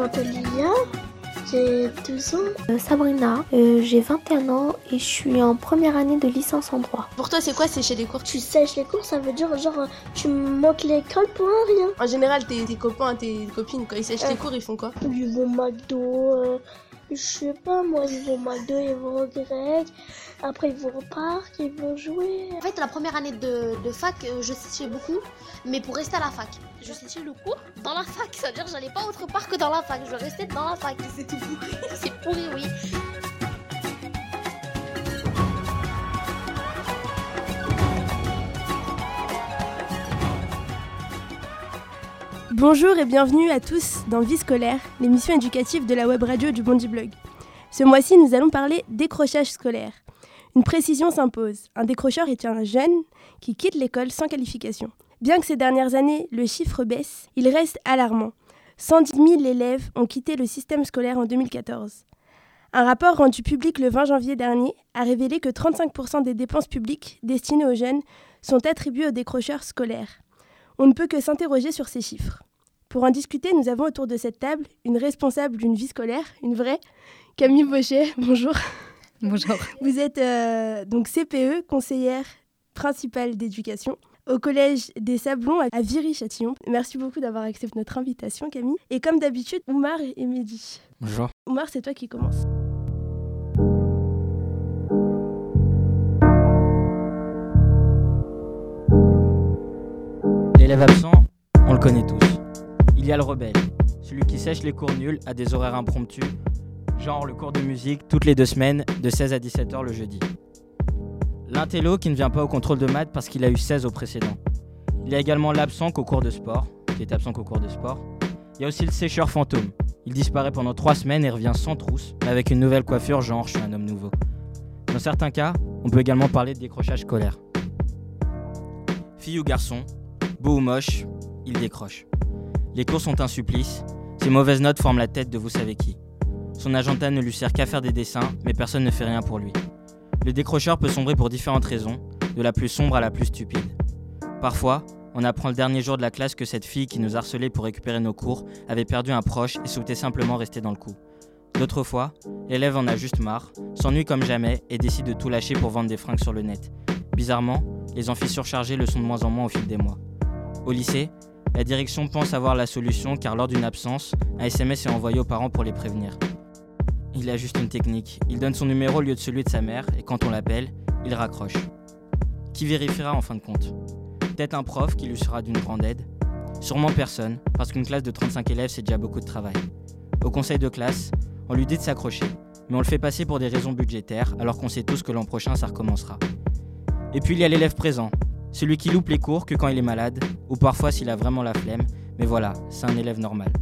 m'appelle Lilia, j'ai 12 ans. Euh, Sabrina, euh, j'ai 21 ans et je suis en première année de licence en droit. Pour toi, c'est quoi sécher les cours? Tu sèches les cours, ça veut dire genre tu manques l'école pour un rien. En général, tes, tes copains, tes copines, quand ils sèchent les Euh. cours, ils font quoi? Ils vont McDo, euh, je sais pas moi, ils vont McDo, ils vont au grec, après ils vont au parc, ils vont jouer. En fait, la première année de, de fac, je séchais beaucoup, mais pour rester à la fac. Je séchais le cours dans la fac, ça veut dire que j'allais pas autre part que dans la fac, je restais dans la fac. C'est tout pourri. C'est pourri, oui. Bonjour et bienvenue à tous dans Vie scolaire, l'émission éducative de la web radio du Bondi Blog. Ce mois-ci, nous allons parler décrochage scolaire. Une précision s'impose. Un décrocheur est un jeune qui quitte l'école sans qualification. Bien que ces dernières années, le chiffre baisse, il reste alarmant. 110 000 élèves ont quitté le système scolaire en 2014. Un rapport rendu public le 20 janvier dernier a révélé que 35% des dépenses publiques destinées aux jeunes sont attribuées aux décrocheurs scolaires. On ne peut que s'interroger sur ces chiffres. Pour en discuter, nous avons autour de cette table une responsable d'une vie scolaire, une vraie, Camille Bauchet. Bonjour. Bonjour. Vous êtes euh, donc CPE, conseillère principale d'éducation au collège des Sablons à Viry-Châtillon. Merci beaucoup d'avoir accepté notre invitation, Camille. Et comme d'habitude, Oumar et Mehdi. Bonjour. Oumar, c'est toi qui commence. L'élève absent, on le connaît tous. Il y a le rebelle, celui qui sèche les cours nuls à des horaires impromptus, genre le cours de musique toutes les deux semaines de 16 à 17 heures le jeudi. L'intello qui ne vient pas au contrôle de maths parce qu'il a eu 16 au précédent. Il y a également l'absent qu'au cours de sport, qui est absent qu'au cours de sport. Il y a aussi le sécheur fantôme. Il disparaît pendant 3 semaines et revient sans trousse, mais avec une nouvelle coiffure genre je suis un homme nouveau. Dans certains cas, on peut également parler de décrochage scolaire. Fille ou garçon, beau ou moche, il décroche. Les cours sont un supplice, ses mauvaises notes forment la tête de vous savez qui. Son agenda ne lui sert qu'à faire des dessins, mais personne ne fait rien pour lui. Le décrocheur peut sombrer pour différentes raisons, de la plus sombre à la plus stupide. Parfois, on apprend le dernier jour de la classe que cette fille qui nous harcelait pour récupérer nos cours avait perdu un proche et souhaitait simplement rester dans le coup. D'autres fois, l'élève en a juste marre, s'ennuie comme jamais et décide de tout lâcher pour vendre des fringues sur le net. Bizarrement, les amphis surchargés le sont de moins en moins au fil des mois. Au lycée, la direction pense avoir la solution car lors d'une absence, un SMS est envoyé aux parents pour les prévenir. Il a juste une technique, il donne son numéro au lieu de celui de sa mère et quand on l'appelle, il raccroche. Qui vérifiera en fin de compte? Peut-être un prof qui lui sera d'une grande aide Sûrement personne, parce qu'une classe de 35 élèves c'est déjà beaucoup de travail. Au conseil de classe, on lui dit de s'accrocher, mais on le fait passer pour des raisons budgétaires alors qu'on sait tous que l'an prochain ça recommencera. Et puis il y a l'élève présent, celui qui loupe les cours que quand il est malade, ou parfois s'il a vraiment la flemme, mais voilà, c'est un élève normal.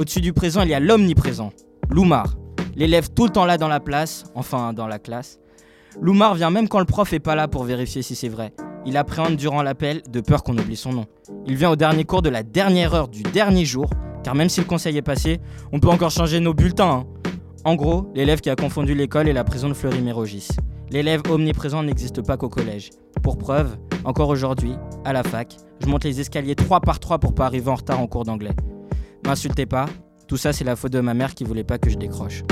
Au-dessus du présent, il y a l'omniprésent, Loumar, l'élève tout le temps là dans la place, enfin dans la classe. Loumar vient même quand le prof est pas là pour vérifier si c'est vrai. Il appréhende durant l'appel de peur qu'on oublie son nom. Il vient au dernier cours de la dernière heure du dernier jour, car même si le conseil est passé, on peut encore changer nos bulletins. hein. En gros, l'élève qui a confondu l'école et la prison de Fleury-Mérogis. L'élève omniprésent n'existe pas qu'au collège. Pour preuve, encore aujourd'hui, à la fac, je monte les escaliers 3 par 3 pour pas arriver en retard en cours d'anglais. M'insultez pas, tout ça c'est la faute de ma mère qui voulait pas que je décroche.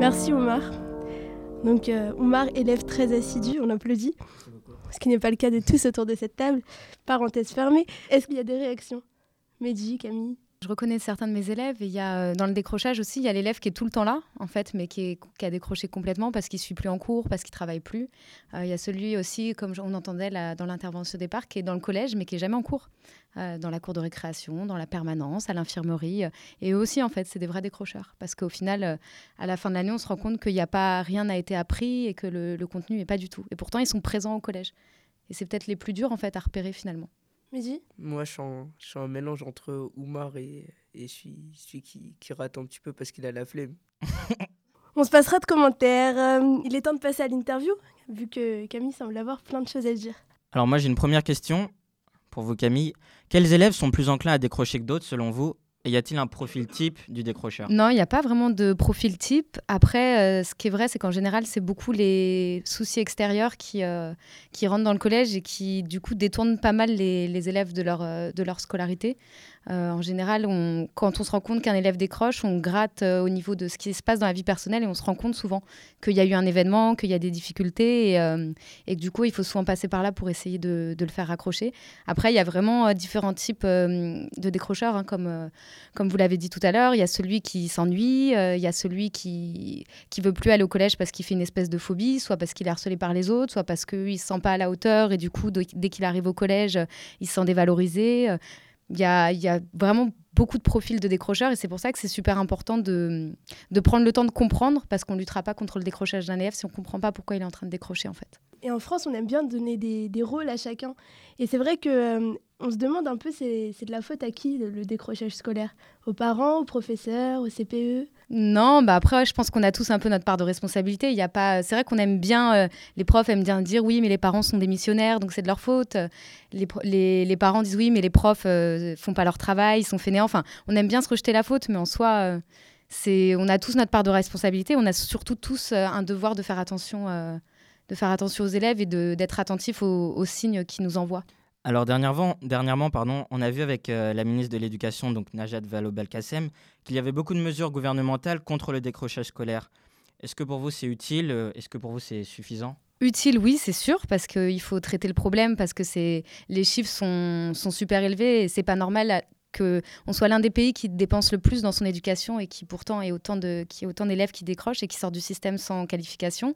Merci Oumar. Donc euh, Oumar, élève très assidu, on applaudit. Ce qui n'est pas le cas de tous autour de cette table. Parenthèse fermée. Est-ce qu'il y a des réactions? Mehdi, Camille? Je reconnais certains de mes élèves et il y a euh, dans le décrochage aussi, il y a l'élève qui est tout le temps là en fait, mais qui, a décroché complètement parce qu'il suit plus en cours, parce qu'il travaille plus. Euh, il y a celui aussi, comme on entendait dans l'intervention au départ, qui est dans le collège mais qui est jamais en cours, Euh, dans la cour de récréation, dans la permanence, à l'infirmerie. et aussi en fait, c'est des vrais décrocheurs parce qu'au final, à la fin de l'année, on se rend compte qu'il n'y a pas rien n'a été appris et que le, le contenu n'est pas du tout. Et pourtant, ils sont présents au collège. Et c'est peut-être les plus durs en fait à repérer finalement. Mehdi Moi, je suis, un, je suis un mélange entre Oumar et, et celui, celui qui, qui rate un petit peu parce qu'il a la flemme. On se passera de commentaires. Euh, il est temps de passer à l'interview, vu que Camille semble avoir plein de choses à dire. Alors moi j'ai une première question pour vous Camille. Quels élèves sont plus enclins à décrocher que d'autres selon vous Y a-t-il un profil type du décrocheur? Non, il n'y a pas vraiment de profil type. Après, euh, ce qui est vrai, c'est qu'en général, c'est beaucoup les soucis extérieurs qui, euh, qui rentrent dans le collège et qui, du coup, détournent pas mal les, les élèves de leur, euh, de leur scolarité. Euh, en général, quand on se rend compte qu'un élève décroche, on gratte euh, au niveau de ce qui se passe dans la vie personnelle et on se rend compte souvent qu'il y a eu un événement, qu'il y a des difficultés et, euh, que du coup, il faut souvent passer par là pour essayer de, le faire raccrocher. Après, il y a vraiment différents types de décrocheurs, hein, comme, comme vous l'avez dit tout à l'heure. Il y a celui qui s'ennuie, il y a celui qui qui veut plus aller au collège parce qu'il fait une espèce de phobie, soit parce qu'il est harcelé par les autres, soit parce qu'il se sent pas à la hauteur et du coup, dès qu'il arrive au collège, il se sent dévalorisé. Il y a, vraiment beaucoup de profils de décrocheurs et c'est pour ça que c'est super important de, prendre le temps de comprendre parce qu'on ne luttera pas contre le décrochage d'un élève si on ne comprend pas pourquoi il est en train de décrocher en fait. Et en France, on aime bien donner des, rôles à chacun. Et c'est vrai que euh, on se demande un peu, c'est de la faute à qui le, décrochage scolaire? Aux parents, aux professeurs, au E? CPE Non, bah après, je pense qu'on a tous un peu notre part de responsabilité. Il y a pas, c'est vrai qu'on aime bien, euh, les profs aiment bien dire oui, mais les parents sont des missionnaires, donc c'est de leur faute. Les, les, les parents disent oui, mais les profs euh, font pas leur travail, ils sont fainéants. Enfin, on aime bien se rejeter la faute, mais en soi, euh, c'est, on a tous notre part de responsabilité. On a surtout tous euh, un devoir de faire attention, de faire attention aux élèves et d'être attentifs aux, aux signes qu'ils nous envoient. Alors dernièrement, pardon, on a vu avec euh, la ministre de l'Éducation, donc Najat Vallaud-Belkacem, qu'il y avait beaucoup de mesures gouvernementales contre le décrochage scolaire. Est-ce que pour vous c'est utile euh, Est-ce que pour vous c'est suffisant? Utile, oui, c'est sûr, parce qu'il faut traiter le problème, parce que les chiffres sont, super élevés et c'est pas normal que on soit l'un des pays qui dépense le plus dans son éducation et qui pourtant ait autant d'élèves qui décrochent et qui sortent du système sans qualification.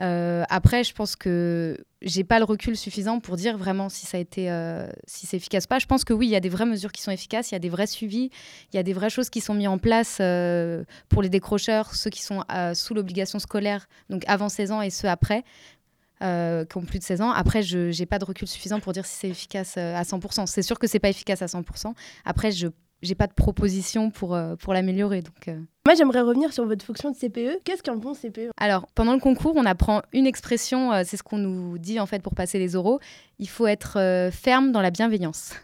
Euh, après, je pense que j'ai pas le recul suffisant pour dire vraiment si ça a été euh, si c'est efficace ou pas. Je pense que oui, il y a des vraies mesures qui sont efficaces, il y a des vrais suivis, il y a des vraies choses qui sont mises en place euh, pour les décrocheurs, ceux qui sont sous l'obligation scolaire, donc avant 16 ans et ceux après. qui ont plus de 16 ans. Après, je n'ai pas de recul suffisant pour dire si c'est efficace à 100%. C'est sûr que c'est pas efficace à 100%. Après, je n'ai pas de proposition pour, euh, pour l'améliorer. Donc, euh, Moi, j'aimerais revenir sur votre fonction de CPE. Qu'est-ce qu'un bon CPE alors, pendant le concours, on apprend une expression, euh, c'est ce qu'on nous dit en fait pour passer les oraux. Il faut être ferme dans la bienveillance.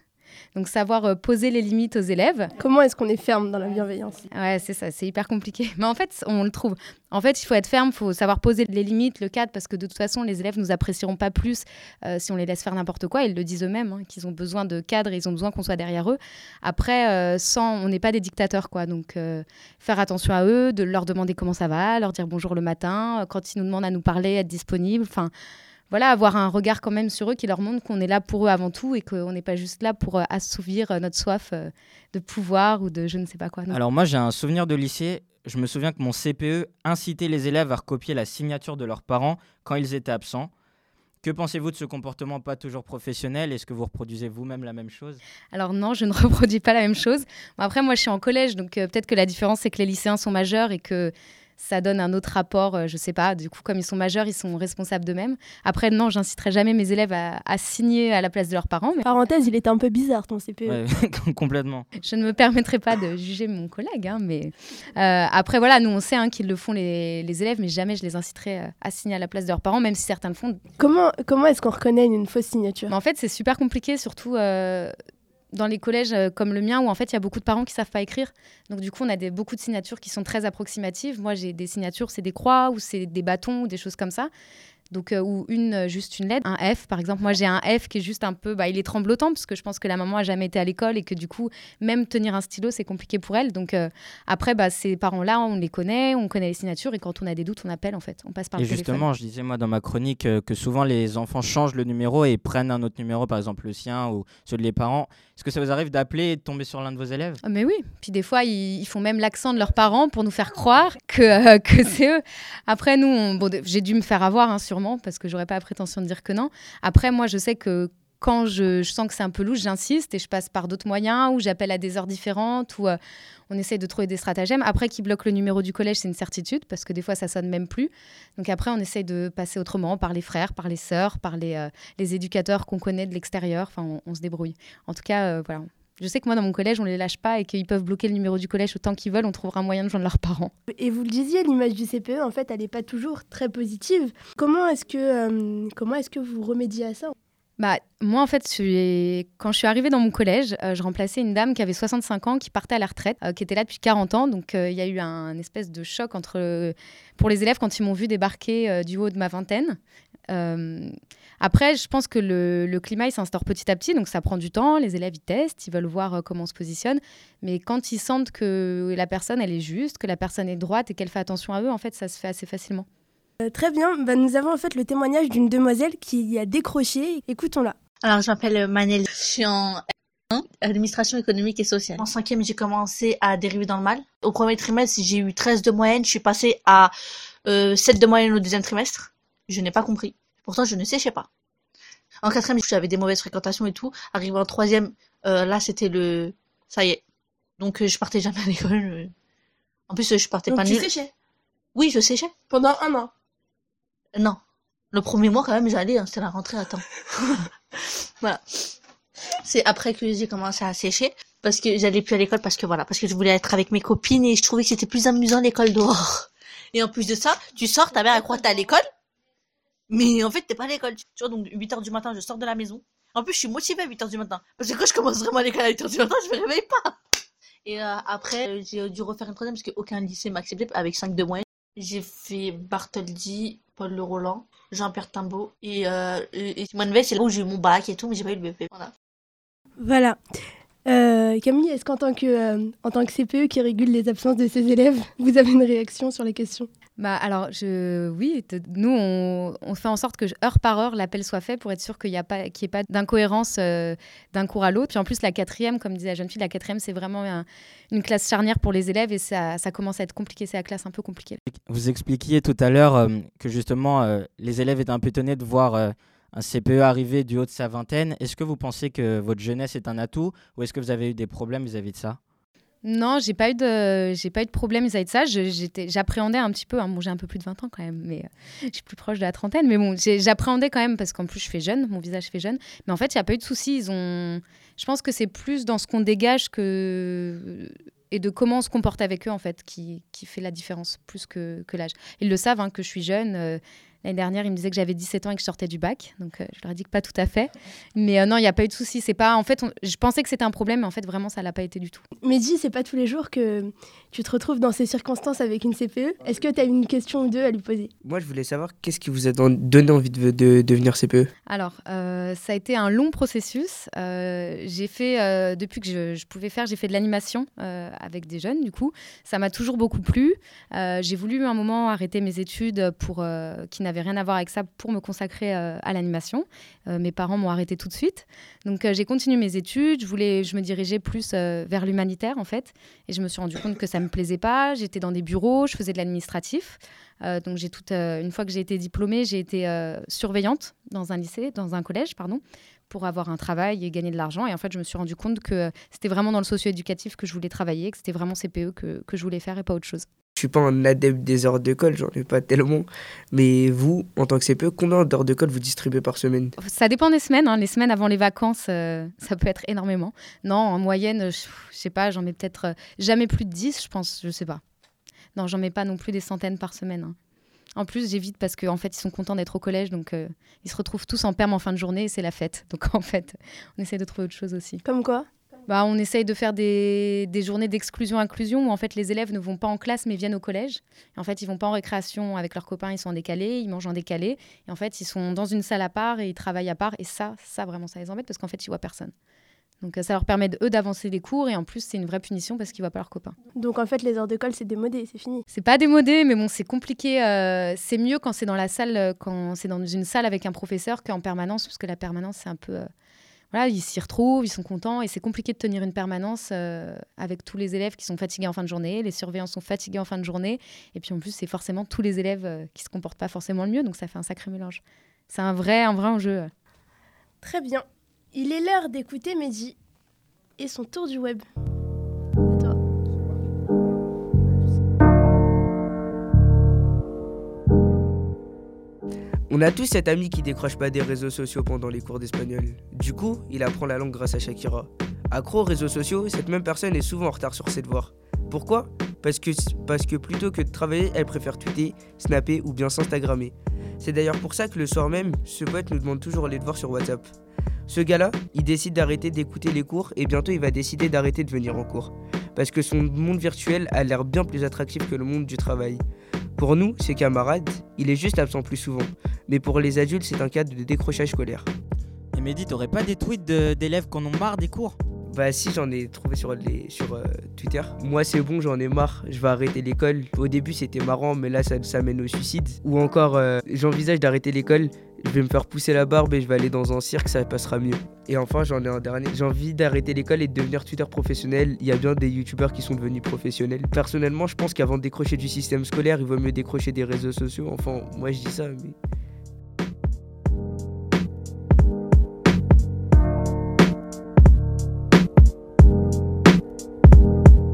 Donc, savoir euh, poser les limites aux élèves. Comment est-ce qu'on est ferme dans la bienveillance? Ouais, c'est ça, c'est hyper compliqué. Mais en fait, on le trouve. En fait, il faut être ferme, il faut savoir poser les limites, le cadre, parce que de toute façon, les élèves nous apprécieront pas plus euh, si on les laisse faire n'importe quoi. Ils le disent eux-mêmes, hein, qu'ils ont besoin de cadre ils ont besoin qu'on soit derrière eux. Après, euh, sans, on n'est pas des dictateurs, quoi. Donc, euh, faire attention à eux, de leur demander comment ça va, leur dire bonjour le matin, quand ils nous demandent à nous parler, être disponible. Enfin, voilà, avoir un regard quand même sur eux qui leur montre qu'on est là pour eux avant tout et qu'on n'est pas juste là pour euh, assouvir euh, notre soif euh, de pouvoir ou de je ne sais pas quoi. Alors moi j'ai un souvenir de lycée, je me souviens que mon CPE incitait les élèves à recopier la signature de leurs parents quand ils étaient absents. Que pensez-vous de ce comportement pas toujours professionnel? Est-ce que vous reproduisez vous-même la même chose? Alors non, je ne reproduis pas la même chose. Bon, après, moi, je suis en collège, donc euh, peut-être que la différence, c'est que les lycéens sont majeurs et que ça donne un autre rapport, euh, je sais pas. Du coup, comme ils sont majeurs, ils sont responsables d'eux-mêmes. Après, non, j'inciterai jamais mes élèves à, à signer à la place de leurs parents, mais Parenthèse, il était un peu bizarre ton CPE. Ouais, complètement. je ne me permettrai pas de juger mon collègue. hein, mais euh, après, voilà, nous, on sait hein, qu'ils le font les, les élèves, mais jamais je les inciterai euh, à signer à la place de leurs parents, même si certains le font. Comment, comment est-ce qu'on reconnaît une fausse signature? Mais en fait, c'est super compliqué, surtout euh, dans les collèges euh, comme le mien, où en fait, il y a beaucoup de parents qui savent pas écrire. Donc, du coup, on a des, beaucoup de signatures qui sont très approximatives. Moi, j'ai des signatures, c'est des croix ou c'est des bâtons ou des choses comme ça. Donc, euh, ou une, euh, juste une lettre, un F par exemple. Moi, j'ai un F qui est juste un peu. Bah, il est tremblotant parce que je pense que la maman a jamais été à l'école et que du coup, même tenir un stylo, c'est compliqué pour elle. Donc, euh, après, bah, ces parents-là, on les connaît, on connaît les signatures et quand on a des doutes, on appelle en fait. On passe par Et le téléphone. justement, je disais moi dans ma chronique euh, que souvent les enfants changent le numéro et prennent un autre numéro, par exemple le sien ou ceux de les parents. Est-ce que ça vous arrive d'appeler et de tomber sur l'un de vos élèves? Ah, Mais oui, puis des fois, ils, ils font même l'accent de leurs parents pour nous faire croire que, que c'est eux. Après, nous, on- bon, j'ai dû me faire avoir, hein, parce que j'aurais pas la prétention de dire que non. Après, moi, je sais que quand je, je sens que c'est un peu louche, j'insiste et je passe par d'autres moyens, ou j'appelle à des heures différentes, ou euh, on essaye de trouver des stratagèmes. Après, qui bloque le numéro du collège, c'est une certitude, parce que des fois, ça sonne même plus. Donc après, on essaye de passer autrement, par les frères, par les sœurs, par les, euh, les éducateurs qu'on connaît de l'extérieur. Enfin, on, on se débrouille. En tout cas, euh, voilà. Je sais que moi, dans mon collège, on les lâche pas et qu'ils peuvent bloquer le numéro du collège autant qu'ils veulent. On trouvera un moyen de joindre leurs parents. Et vous le disiez, l'image du CPE, en fait, elle n'est pas toujours très positive. Comment est-ce que, euh, comment est-ce que vous remédiez à ça? Bah, moi, en fait, je quand je suis arrivée dans mon collège, euh, je remplaçais une dame qui avait 65 ans, qui partait à la retraite, euh, qui était là depuis 40 ans. Donc, euh, il y a eu un, espèce de choc entre, pour les élèves quand ils m'ont vu débarquer du haut de ma vingtaine. Euh, après, je pense que le, le climat, il s'instaure petit à petit, donc ça prend du temps. Les élèves, ils testent, ils veulent voir euh, comment on se positionne. Mais quand ils sentent que la personne, elle est juste, que la personne est droite et qu'elle fait attention à eux, en fait, ça se fait assez facilement. Euh, très bien, bah, nous avons en fait le témoignage d'une demoiselle qui a décroché. Écoutons-la. Alors, je m'appelle Manel. Je suis en R1, administration économique et sociale. En cinquième, j'ai commencé à dériver dans le mal. Au premier trimestre, j'ai eu 13 de moyenne. Je suis passée à euh, 7 de moyenne au deuxième trimestre. Je n'ai pas compris. Pourtant, je ne séchais pas. En quatrième, j'avais des mauvaises fréquentations et tout. Arrivé en troisième, euh, là, c'était le... Ça y est. Donc, euh, je partais jamais à l'école. euh. En plus, je partais Donc pas tu nulle. séchais? Oui, je séchais. pendant un an? Non. Le premier mois, quand même, j'allais, hein, c'était la rentrée à temps. voilà. C'est après que j'ai commencé à sécher, parce que j'allais plus à l'école, parce que voilà, parce que je voulais être avec mes copines et je trouvais que c'était plus amusant l'école dehors. Et en plus de ça, tu sors, ta mère elle croit que t'es à l'école, mais en fait t'es pas à l'école. Tu vois, donc 8h du matin, je sors de la maison. En plus, je suis motivée à 8h du matin. Parce que quand je commence vraiment l'école à 8h du matin, je me réveille pas. Et euh, après, euh, j'ai dû refaire une troisième parce qu'aucun lycée m'a accepté avec 5 de moyenne. J'ai fait Bartholdi, Paul Le Roland, Jean-Pierre Timbaud et, euh, Simone Veil, c'est là où j'ai eu mon bac et tout, mais j'ai pas eu le BP. Voilà. Voilà. Euh, Camille, est-ce qu'en tant que en tant que CPE qui régule les absences de ses élèves, vous avez une réaction sur les questions? Bah alors, oui, nous, on, fait en sorte que heure par heure, l'appel soit fait pour être sûr qu'il n'y a pas, ait pas d'incohérence euh, d'un cours à l'autre. Puis en plus, la quatrième, comme disait la jeune fille, la quatrième, c'est vraiment un- une classe charnière pour les élèves et ça, commence à être compliqué. C'est la classe un peu compliquée. Vous expliquiez tout à l'heure euh, que justement euh, les élèves étaient un peu étonnés de voir un CPE arriver du haut de sa vingtaine. Est-ce que vous pensez que votre jeunesse est un atout ou est-ce que vous avez eu des problèmes vis-à-vis de ça? Non, j'ai pas eu de, j'ai pas eu de problème vis-à-vis de ça. J'étais, j'appréhendais un petit peu. hein. J'ai un peu plus de 20 ans quand même, mais euh, je suis plus proche de la trentaine. Mais bon, j'appréhendais quand même parce qu'en plus je fais jeune, mon visage fait jeune. Mais en fait, il n'y a pas eu de soucis. Ils ont, je pense que c'est plus dans ce qu'on dégage que et de comment on se comporte avec eux en fait qui, qui fait la différence plus que, que l'âge. Ils le savent hein, que je suis jeune. euh, L'année dernière, ils me disaient que j'avais 17 ans et que je sortais du bac. Donc, euh, je leur ai dit que pas tout à fait. Mais euh, non, il n'y a pas eu de soucis. C'est pas, en fait, on- je pensais que c'était un problème, mais en fait, vraiment, ça l'a pas été du tout. Mehdi, c'est pas tous les jours que tu te retrouves dans ces circonstances avec une CPE. Est-ce que tu as une question ou deux à lui poser? Moi, je voulais savoir qu'est-ce qui vous a don- donné envie de, de devenir CPE Alors, euh, ça a été un long processus. Euh, j'ai fait, euh, depuis que je, je pouvais faire, j'ai fait de l'animation euh, avec des jeunes, du coup. Ça m'a toujours beaucoup plu. Euh, j'ai voulu un moment arrêter mes études pour, euh, qui n'avaient rien à voir avec ça pour me consacrer euh, à l'animation. Euh, mes parents m'ont arrêté tout de suite. Donc, euh, j'ai continué mes études. Je, voulais, je me dirigeais plus vers l'humanitaire, en fait. Et je me suis rendu compte que ça me plaisait pas. J'étais dans des bureaux, je faisais de l'administratif. Donc, j'ai toute, une fois que j'ai été diplômée, j'ai été surveillante dans un lycée, dans un collège, pardon, pour avoir un travail et gagner de l'argent. Et en fait, je me suis rendu compte que c'était vraiment dans le socio-éducatif que je voulais travailler, que c'était vraiment CPE que, que je voulais faire et pas autre chose. Je suis pas un adepte des heures de colle, j'en ai pas tellement. Mais vous, en tant que CPE, combien d'heures de colle vous distribuez par semaine? Ça dépend des semaines. hein. Les semaines avant les vacances, euh, ça peut être énormément. Non, en moyenne, je, sais pas, j'en mets peut-être euh, jamais plus de 10, je pense, je sais pas. Non, j'en mets pas non plus des centaines par semaine. hein. En plus, j'évite parce qu'en fait, ils sont contents d'être au collège, donc euh, ils se retrouvent tous en perme en fin de journée et c'est la fête. Donc en fait, on essaie de trouver autre chose aussi. Comme quoi? Bah, on essaye de faire des, des journées d'exclusion-inclusion où en fait les élèves ne vont pas en classe mais viennent au collège. Et en fait, ils vont pas en récréation avec leurs copains, ils sont en décalé, ils mangent en décalé. Et en fait, ils sont dans une salle à part et ils travaillent à part. Et ça, ça vraiment, ça les embête parce qu'en fait, ils voient personne. Donc euh, ça leur permet, eux, d'avancer les cours et en plus, c'est une vraie punition parce qu'ils voient pas leurs copains. Donc en fait, les heures de colle, c'est démodé, c'est fini. C'est pas démodé, mais bon, c'est compliqué. euh, c'est mieux quand c'est dans la salle, euh, quand c'est dans une salle avec un professeur qu'en permanence, parce que la permanence, c'est un peu. euh, voilà, ils s'y retrouvent, ils sont contents, et c'est compliqué de tenir une permanence euh, avec tous les élèves qui sont fatigués en fin de journée, les surveillants sont fatigués en fin de journée, et puis en plus, c'est forcément tous les élèves euh, qui se comportent pas forcément le mieux, donc ça fait un sacré mélange. C'est un vrai, un vrai enjeu. Très bien. Il est l'heure d'écouter Mehdi et son tour du web. On a tous cet ami qui décroche pas des réseaux sociaux pendant les cours d'espagnol. Du coup, il apprend la langue grâce à Shakira. Accro aux réseaux sociaux, cette même personne est souvent en retard sur ses devoirs. Pourquoi? Parce que, plutôt que de travailler, elle préfère tweeter, snapper ou bien s'instagrammer. C'est d'ailleurs pour ça que le soir même, ce pote nous demande toujours les devoirs sur WhatsApp. Ce gars-là, il décide d'arrêter d'écouter les cours et bientôt il va décider d'arrêter de venir en cours. Parce que son monde virtuel a l'air bien plus attractif que le monde du travail. Pour nous, ses camarades, il est juste absent plus souvent. Mais pour les adultes, c'est un cas de décrochage scolaire. Et Mehdi, t'aurais pas des tweets de- d'élèves qu'on en ont marre des cours? Bah si, j'en ai trouvé sur, les, sur euh, Twitter. Moi c'est bon, j'en ai marre, je vais arrêter l'école. Au début c'était marrant, mais là ça, ça mène au suicide. Ou encore, euh, j'envisage d'arrêter l'école, je vais me faire pousser la barbe et je vais aller dans un cirque, ça passera mieux. Et enfin j'en ai un dernier, j'ai envie d'arrêter l'école et de devenir tuteur professionnel. Il y a bien des youtubeurs qui sont devenus professionnels. Personnellement je pense qu'avant de décrocher du système scolaire, il vaut mieux décrocher des réseaux sociaux. Enfin moi je dis ça, mais...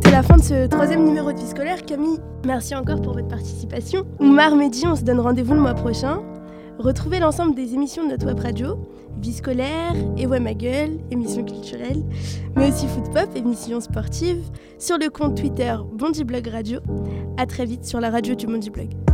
C'est la fin de ce troisième numéro de vie scolaire. Camille, merci encore pour votre participation. Oumar on se donne rendez-vous le mois prochain. Retrouvez l'ensemble des émissions de notre web radio, vie scolaire, et ouais ma gueule, émissions culturelles, mais aussi foot pop, émissions sportives, sur le compte Twitter Bondi Blog Radio. À très vite sur la radio du Bondi Blog.